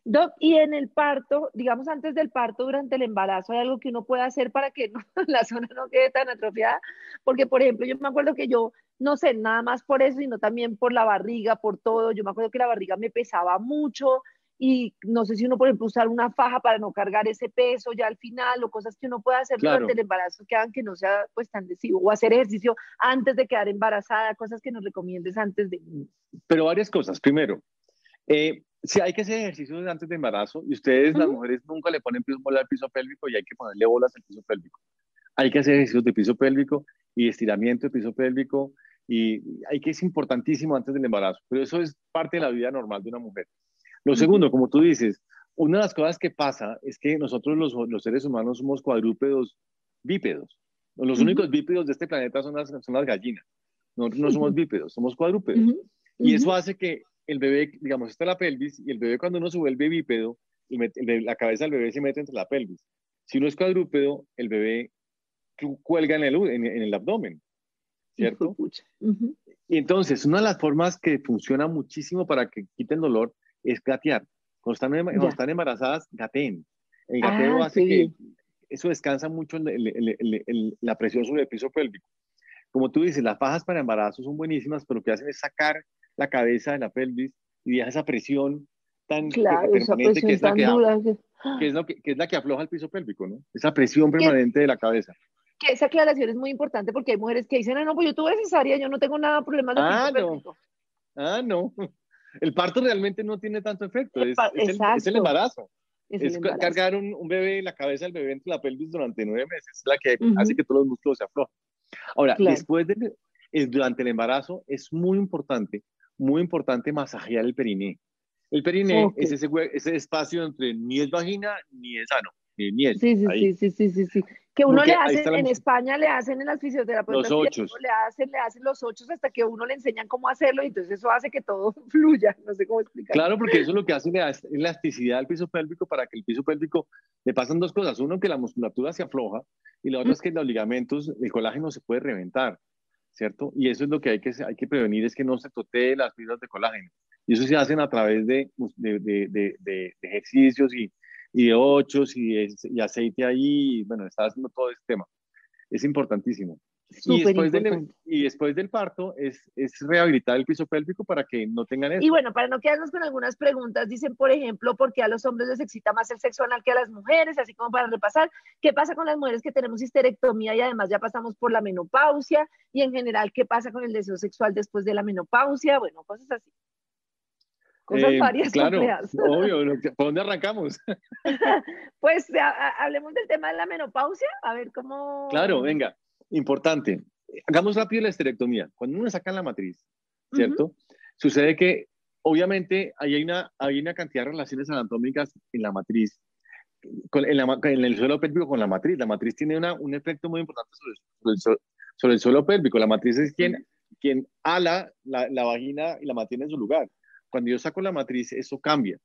Doc, y en el parto, digamos antes del parto, durante el embarazo, ¿hay algo que uno pueda hacer para que no- la zona no quede tan atrofiada? Porque, por ejemplo, yo me acuerdo que yo, no sé, nada más por eso, sino también por la barriga, por todo. Yo me acuerdo que la barriga me pesaba mucho y no sé si uno, por ejemplo, usar una faja para no cargar ese peso ya al final o cosas que uno pueda hacer Claro. durante el embarazo que hagan que no sea pues tan lesivo o hacer ejercicio antes de quedar embarazada, cosas que nos recomiendes antes de... Pero varias cosas. Primero, eh, si hay que hacer ejercicios antes de embarazo y ustedes, las Ujú. mujeres, nunca le ponen piso, bola al piso pélvico y hay que ponerle bolas al piso pélvico. Hay que hacer ejercicios de piso pélvico y estiramiento de piso pélvico y hay que es importantísimo antes del embarazo, pero eso es parte de la vida normal de una mujer. Lo segundo, como tú dices, una de las cosas que pasa es que nosotros los, los seres humanos somos cuadrúpedos bípedos. Los Ujú. únicos bípedos de este planeta son las, son las gallinas. Nosotros no somos bípedos, somos cuadrúpedos. Y eso hace que el bebé, digamos, está la pelvis y el bebé cuando uno bípedo, el bebé- la cabeza del bebé se mete entre la pelvis. Si uno es cuadrúpedo, el bebé cu- cuelga en el, en, en el abdomen, ¿cierto? Y entonces, una de las formas que funciona muchísimo para que quiten dolor es gatear. Cuando están, em- cuando están embarazadas, gateen. El gateo Ah, hace que eso descansa mucho el- el- el- la presión sobre el piso pélvico. Como tú dices, las fajas para embarazo son buenísimas, pero lo que hacen es sacar la cabeza de la pelvis y deja esa presión tan Claro, permanente que es, la que, que- es lo que, que es la que afloja el piso pélvico, ¿no? Esa presión permanente de la cabeza. Que esa aclaración es muy importante porque hay mujeres que dicen, "Ah, no, pues yo tuve cesárea, yo no tengo nada de problemas de Ah, no. pélvico". Ah, no. El parto realmente no tiene tanto efecto, es, es el, es el embarazo. Es el embarazo. cargar un, un bebé, la cabeza del bebé entre la pelvis durante nueve meses, es la que Ujú. hace que todos los músculos se aflojen. Ahora, Claro. después de, durante el embarazo, es muy importante, muy importante masajear el periné. El periné Ok. es ese, ese espacio entre ni es vagina ni es ano, ni, ni es. Sí, sí, ahí. sí, sí, sí, sí. Que uno Porque le ahí hace, está la en España le hacen en las fisioterapeutas, Los ochos. le hacen, le hacen los ochos hasta que uno le enseñan cómo hacerlo y entonces eso hace que todo fluya. No sé cómo explicarlo. Claro, porque eso es lo que hace la elasticidad al piso pélvico para que el piso pélvico le pasan dos cosas. Uno, que la musculatura se afloja y la otra es que los ligamentos, el colágeno se puede reventar, ¿cierto? Y eso es lo que hay que, hay que prevenir, es que no se totee las fibras de colágeno. Y eso se hacen a través de, de, de, de, ejercicios y, y de ochos y, y aceite ahí. Y, bueno, está haciendo todo este tema. Es importantísimo. Y Súper después, del, importante. y después del parto es, es rehabilitar el piso pélvico para que no tengan eso. Y bueno, para no quedarnos con algunas preguntas, dicen, por ejemplo, ¿por qué a los hombres les excita más el sexo anal que a las mujeres? Así como para repasar, ¿qué pasa con las mujeres que tenemos histerectomía y además ya pasamos por la menopausia? Y en general, ¿qué pasa con el deseo sexual después de la menopausia? Bueno, cosas así. Cosas Eh, varias claro, complejas. obvio. ¿Por dónde arrancamos? Pues a- a- hablemos del tema de la menopausia, a ver cómo... Claro, venga, importante. Hagamos rápido la esterectomía. Cuando uno saca la matriz, ¿cierto? Sucede que, obviamente, ahí hay una, hay una cantidad de relaciones anatómicas en la matriz en, el suelo pélvico con la matriz. La matriz tiene una, un efecto muy importante sobre, el, suelo pélvico. La matriz es quien, quien ala la, la, vagina y la mantiene en su lugar. Cuando yo saco la matriz, eso cambia.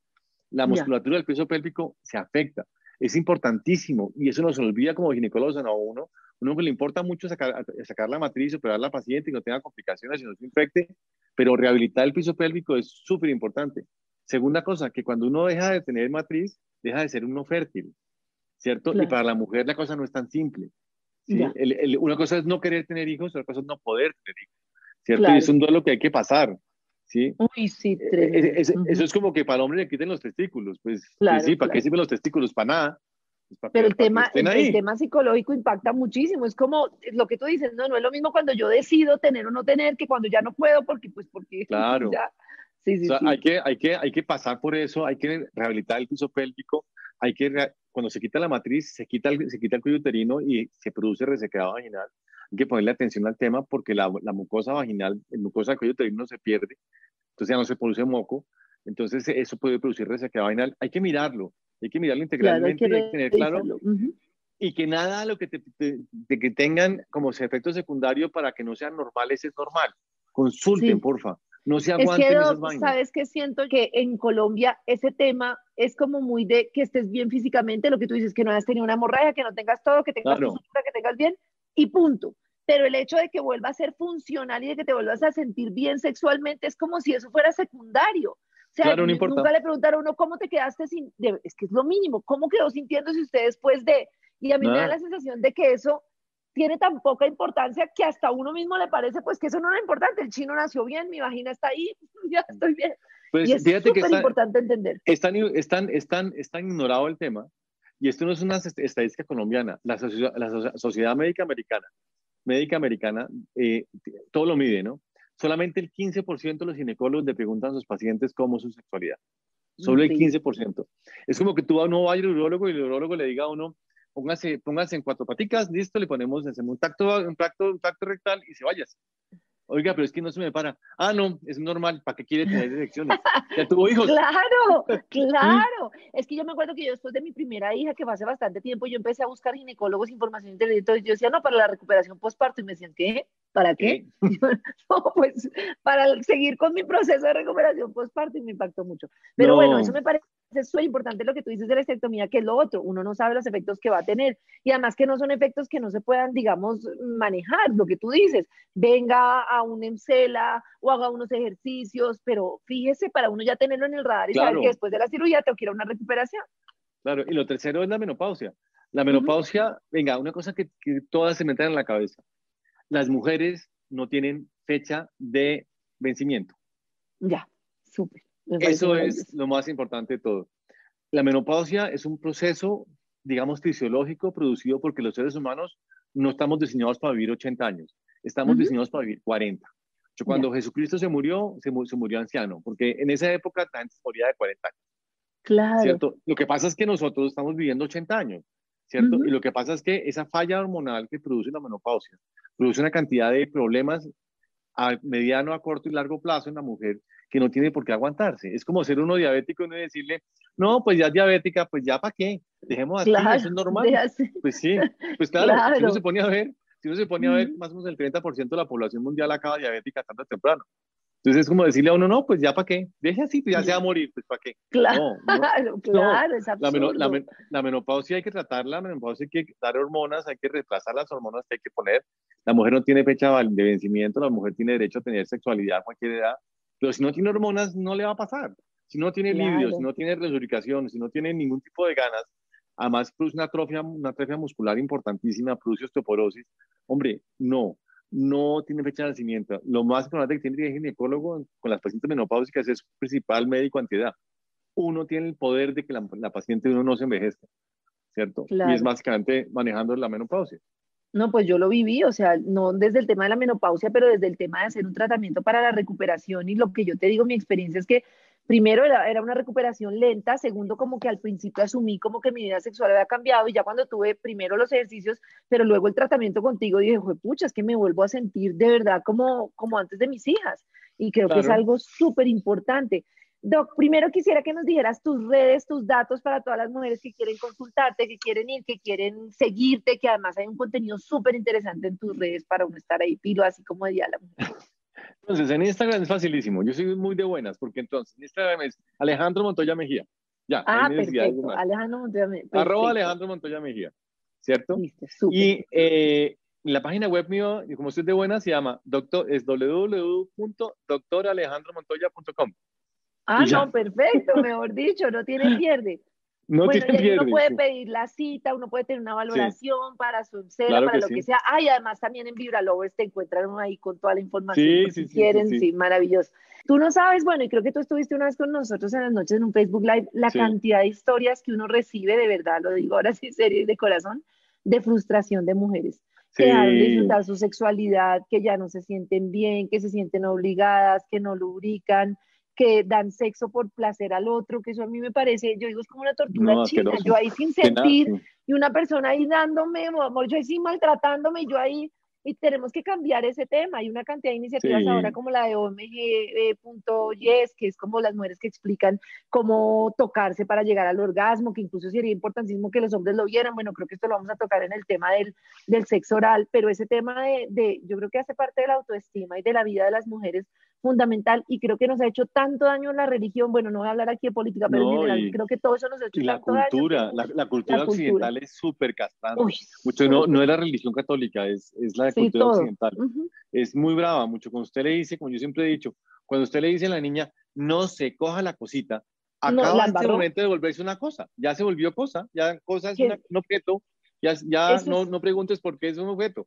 La musculatura del piso pélvico se afecta. Es importantísimo y eso nos olvida como ginecólogos a uno. Uno que le importa mucho sacar, sacar la matriz, operar a la paciente y no tenga complicaciones y no se infecte, pero rehabilitar el piso pélvico es súper importante. Segunda cosa, que cuando uno deja de tener matriz, deja de ser uno fértil, ¿cierto? Y para la mujer la cosa no es tan simple. una cosa es no querer tener hijos, otra cosa es no poder tener hijos, ¿cierto? Y es un duelo que hay que pasar, ¿sí? Uy, sí, eh, Eso es como que para el hombre le quiten los testículos, pues, pues sí, ¿para qué sirven los testículos? Para nada. Pues, Pero el tema, el, tema psicológico impacta muchísimo. Es como lo que tú dices, no, no es lo mismo cuando yo decido tener o no tener que cuando ya no puedo, porque pues porque claro. ya, hay, que, hay, que, hay que pasar por eso, hay que rehabilitar el piso pélvico, hay que, cuando se quita la matriz, se quita el, se quita el cuello uterino y se produce resecado vaginal. Hay que ponerle atención al tema porque la, la mucosa vaginal, la mucosa del cuello uterino se pierde, entonces ya no se produce moco, entonces eso puede producir resecado vaginal. Hay que mirarlo, hay que mirarlo integralmente y tener claro. Y que nada lo que, te, de que tengan como efecto secundario para que no sean normales es normal. Consulten, porfa. No se aguanten es que, Sabes que siento que en Colombia ese tema es como muy de que estés bien físicamente, lo que tú dices, que no hayas tenido una hemorragia, que no tengas todo, que tengas tu que tengas bien y punto. Pero el hecho de que vuelva a ser funcional y de que te vuelvas a sentir bien sexualmente es como si eso fuera secundario. O sea, nunca le preguntaron a uno cómo te quedaste sin, es que es lo mínimo, cómo quedó sintiéndose usted después de, y a mí me da la sensación de que eso tiene tan poca importancia que hasta a uno mismo le parece pues que eso no es importante, el chino nació bien, mi vagina está ahí, ya estoy bien. Pues y es súper importante entender. Están, están, están, están ignorado el tema y esto no es una estadística colombiana, la, la Sociedad Médica Americana, Médica Americana, eh, todo lo mide, ¿no? Solamente el 15% de los ginecólogos le preguntan a sus pacientes cómo es su sexualidad. Solo el 15%. Es como que tú no vayas al urólogo y el urólogo le diga a uno, póngase, póngase en cuatro paticas, listo, le ponemos, hacemos un tacto, un tacto, un tacto rectal y se vaya. Oiga, pero es que no se me para. Ah, no, es normal, ¿para qué quiere tener elecciones? Ya tuvo hijos. Claro, claro. Es que yo me acuerdo que yo después de mi primera hija, que fue hace bastante tiempo, yo empecé a buscar ginecólogos, información inteligente, y yo decía, no, para la recuperación postparto, y me decían, ¿qué? ¿Para qué? no, pues para seguir con mi proceso de recuperación postparto y me impactó mucho. Pero bueno, eso me parece súper importante lo que tú dices de la estectomía, que es lo otro. Uno no sabe los efectos que va a tener y además que no son efectos que no se puedan, digamos, manejar. Lo que tú dices, venga a un EMCELA o haga unos ejercicios, pero fíjese para uno ya tenerlo en el radar y saber que después de la cirugía te quiera una recuperación. Claro, y lo tercero es la menopausia. La menopausia, venga, una cosa que, que todas se meten en la cabeza las mujeres no tienen fecha de vencimiento. Ya, súper. Eso es lo más importante de todo. La menopausia es un proceso, digamos, fisiológico producido porque los seres humanos no estamos diseñados para vivir 80 años, estamos diseñados para vivir 40. cuando Jesucristo se murió, se, murió anciano, porque en esa época la gente moría de 40 años. Claro. ¿cierto? Lo que pasa es que nosotros estamos viviendo 80 años, ¿cierto? Y lo que pasa es que esa falla hormonal que produce la menopausia produce una cantidad de problemas a mediano, a corto y largo plazo en la mujer que no tiene por qué aguantarse. Es como ser uno diabético y no decirle, no, pues ya es diabética, pues ya para qué, dejemos así, eso es normal. Pues sí, pues claro, si uno se pone a ver, si uno se pone a ver, más o menos el 30% de la población mundial acaba diabética tanto temprano. Entonces es como decirle a uno, no, pues ya para qué, deje así, pues ya se va a morir, pues para qué. Claro, claro, es absurdo. La, la, menopausia hay que tratarla, la menopausia hay que dar hormonas, hay que reemplazar las hormonas que hay que poner. La mujer no tiene fecha de vencimiento, la mujer tiene derecho a tener sexualidad a cualquier edad, pero si no tiene hormonas no le va a pasar. Si no tiene libido, si no tiene resucicación, si no tiene ningún tipo de ganas, además produce una atrofia, una atrofia muscular importantísima, produce osteoporosis. Hombre, no, no tiene fecha de nacimiento. Lo más importante que tiene el ginecólogo con las pacientes menopáusicas es principal médico antiedad. Uno tiene el poder de que la, paciente uno no se envejezca, ¿cierto? Y es básicamente manejando la menopausia. No, pues yo lo viví, o sea, no desde el tema de la menopausia, pero desde el tema de hacer un tratamiento para la recuperación. Y lo que yo te digo, mi experiencia es que primero era, una recuperación lenta, segundo como que al principio asumí como que mi vida sexual había cambiado y ya cuando tuve primero los ejercicios, pero luego el tratamiento contigo dije, pucha, es que me vuelvo a sentir de verdad como, como antes de mis hijas y creo que es algo súper importante. Doc, primero quisiera que nos dijeras tus redes, tus datos para todas las mujeres que quieren consultarte, que quieren ir, que quieren seguirte, que además hay un contenido súper interesante en tus redes para uno estar ahí pilo, así como de diálogo. Entonces, en Instagram es facilísimo. Yo soy muy de buenas, porque entonces en Instagram es Alejandro Montoya Mejía. Ya, ah, perfecto. Alejandro Montoya Mejía. Arroba Alejandro Montoya Mejía. ¿Cierto? y eh, la página web mío, como soy de buenas, se llama doctor, es www.doctoralejandromontoya.com. Ah, no, perfecto, mejor dicho, no tiene pierde. No tiene pierde. Uno puede pedir la cita, uno puede tener una valoración para su cera, para lo que sea. Ah, y además también en Vibralovers te encuentran ahí con toda la información si quieren, sí, maravilloso. Tú no sabes, bueno, y creo que tú estuviste una vez con nosotros en las noches en un Facebook Live, la cantidad de historias que uno recibe, de verdad, lo digo ahora sí, serio y de corazón, de frustración de mujeres que han disfrutar su sexualidad, que ya no se sienten bien, que se sienten obligadas, que no lubrican, que dan sexo por placer al otro, que eso a mí me parece, yo digo, es como una tortura china, yo ahí sin sentir, y una persona ahí dándome, amor, yo ahí sí maltratándome, yo ahí y tenemos que cambiar ese tema. Hay una cantidad de iniciativas ahora como la de OMG.yes, que es como las mujeres que explican cómo tocarse para llegar al orgasmo, que incluso sería importantísimo que los hombres lo vieran. Bueno, creo que esto lo vamos a tocar en el tema del, del sexo oral, pero ese tema de, de, yo creo que hace parte de la autoestima y de la vida de las mujeres fundamental y creo que nos ha hecho tanto daño la religión. Bueno, no voy a hablar aquí de política, pero en general creo que todo eso nos ha hecho la cultura, La, la, cultura occidental es súper castrante. mucho no, no es la religión católica, es, es la cultura occidental. Es muy brava, mucho. Cuando usted le dice, como yo siempre he dicho, cuando usted le dice a la niña, no se coja la cosita, acaba en este momento de volverse una cosa. Ya se volvió cosa, ya cosa es un objeto, ya, ya no, no preguntes por qué es un objeto.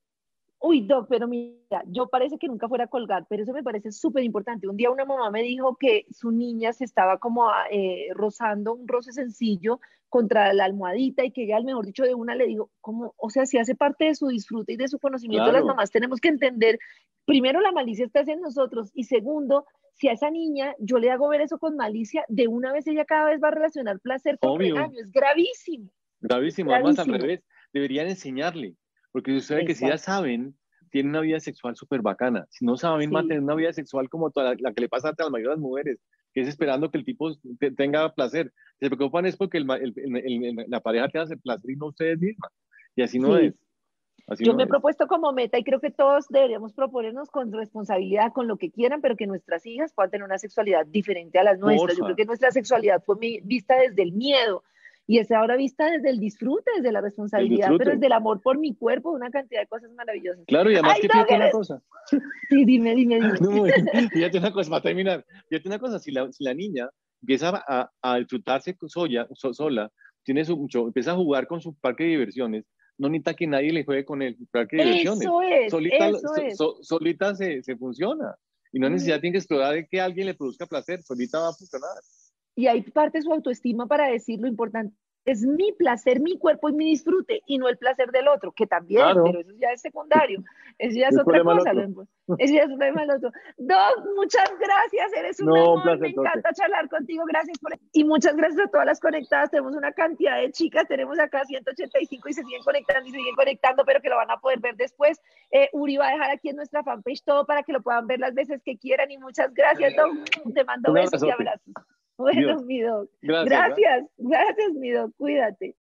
Uy, Doc, pero mira, yo parece que nunca fuera a colgar, pero eso me parece súper importante. Un día una mamá me dijo que su niña se estaba como eh, rozando un roce sencillo contra la almohadita y que ella, al mejor dicho, de una le dijo, como, o sea, si hace parte de su disfrute y de su conocimiento, las mamás tenemos que entender, primero, la malicia está en nosotros y segundo, si a esa niña yo le hago ver eso con malicia, de una vez ella cada vez va a relacionar placer con regaño. Es gravísimo. Gravísimo, además al revés, deberían enseñarle porque ustedes que si ya saben, tienen una vida sexual súper bacana. Si no saben mantener una vida sexual como toda la, que le pasa a la mayoría de las mujeres, que es esperando que el tipo tenga placer. Se preocupan es porque el, la pareja te hace placer y no ustedes mismas. Y así no es. Yo me he propuesto como meta y creo que todos deberíamos proponernos con responsabilidad, con lo que quieran, pero que nuestras hijas puedan tener una sexualidad diferente a las nuestras. Yo creo que nuestra sexualidad fue vista desde el miedo, y es ahora vista desde el disfrute, desde la responsabilidad, pero desde el amor por mi cuerpo, una cantidad de cosas maravillosas. Claro, y además que fíjate una cosa. Sí, dime, dime, dime. No, fíjate una cosa, para terminar, fíjate una cosa, si la, si la niña empieza a, a disfrutarse sola, sola tiene su, mucho, empieza a jugar con su parque de diversiones, no necesita que nadie le juegue con el parque de diversiones. Eso es, solita, eso es. solita se, se, funciona. Y no necesita tiene que explorar de que alguien le produzca placer, solita va a funcionar. Y hay parte su autoestima para decir lo importante es mi placer, mi cuerpo y mi disfrute, y no el placer del otro, que también, pero eso ya es secundario, eso ya es otra cosa, eso ya es un problema del otro. Doc, muchas gracias, eres un amor, me encanta charlar contigo, gracias por... Y muchas gracias a todas las conectadas, tenemos una cantidad de chicas, tenemos acá 185 y se siguen conectando y se siguen conectando, pero que lo van a poder ver después. Eh, Uri va a dejar aquí en nuestra fanpage todo para que lo puedan ver las veces que quieran, y muchas gracias, Doc, te mando besos y abrazos. Bueno, mi doc. Gracias, gracias, gracias, mi doc. Cuídate.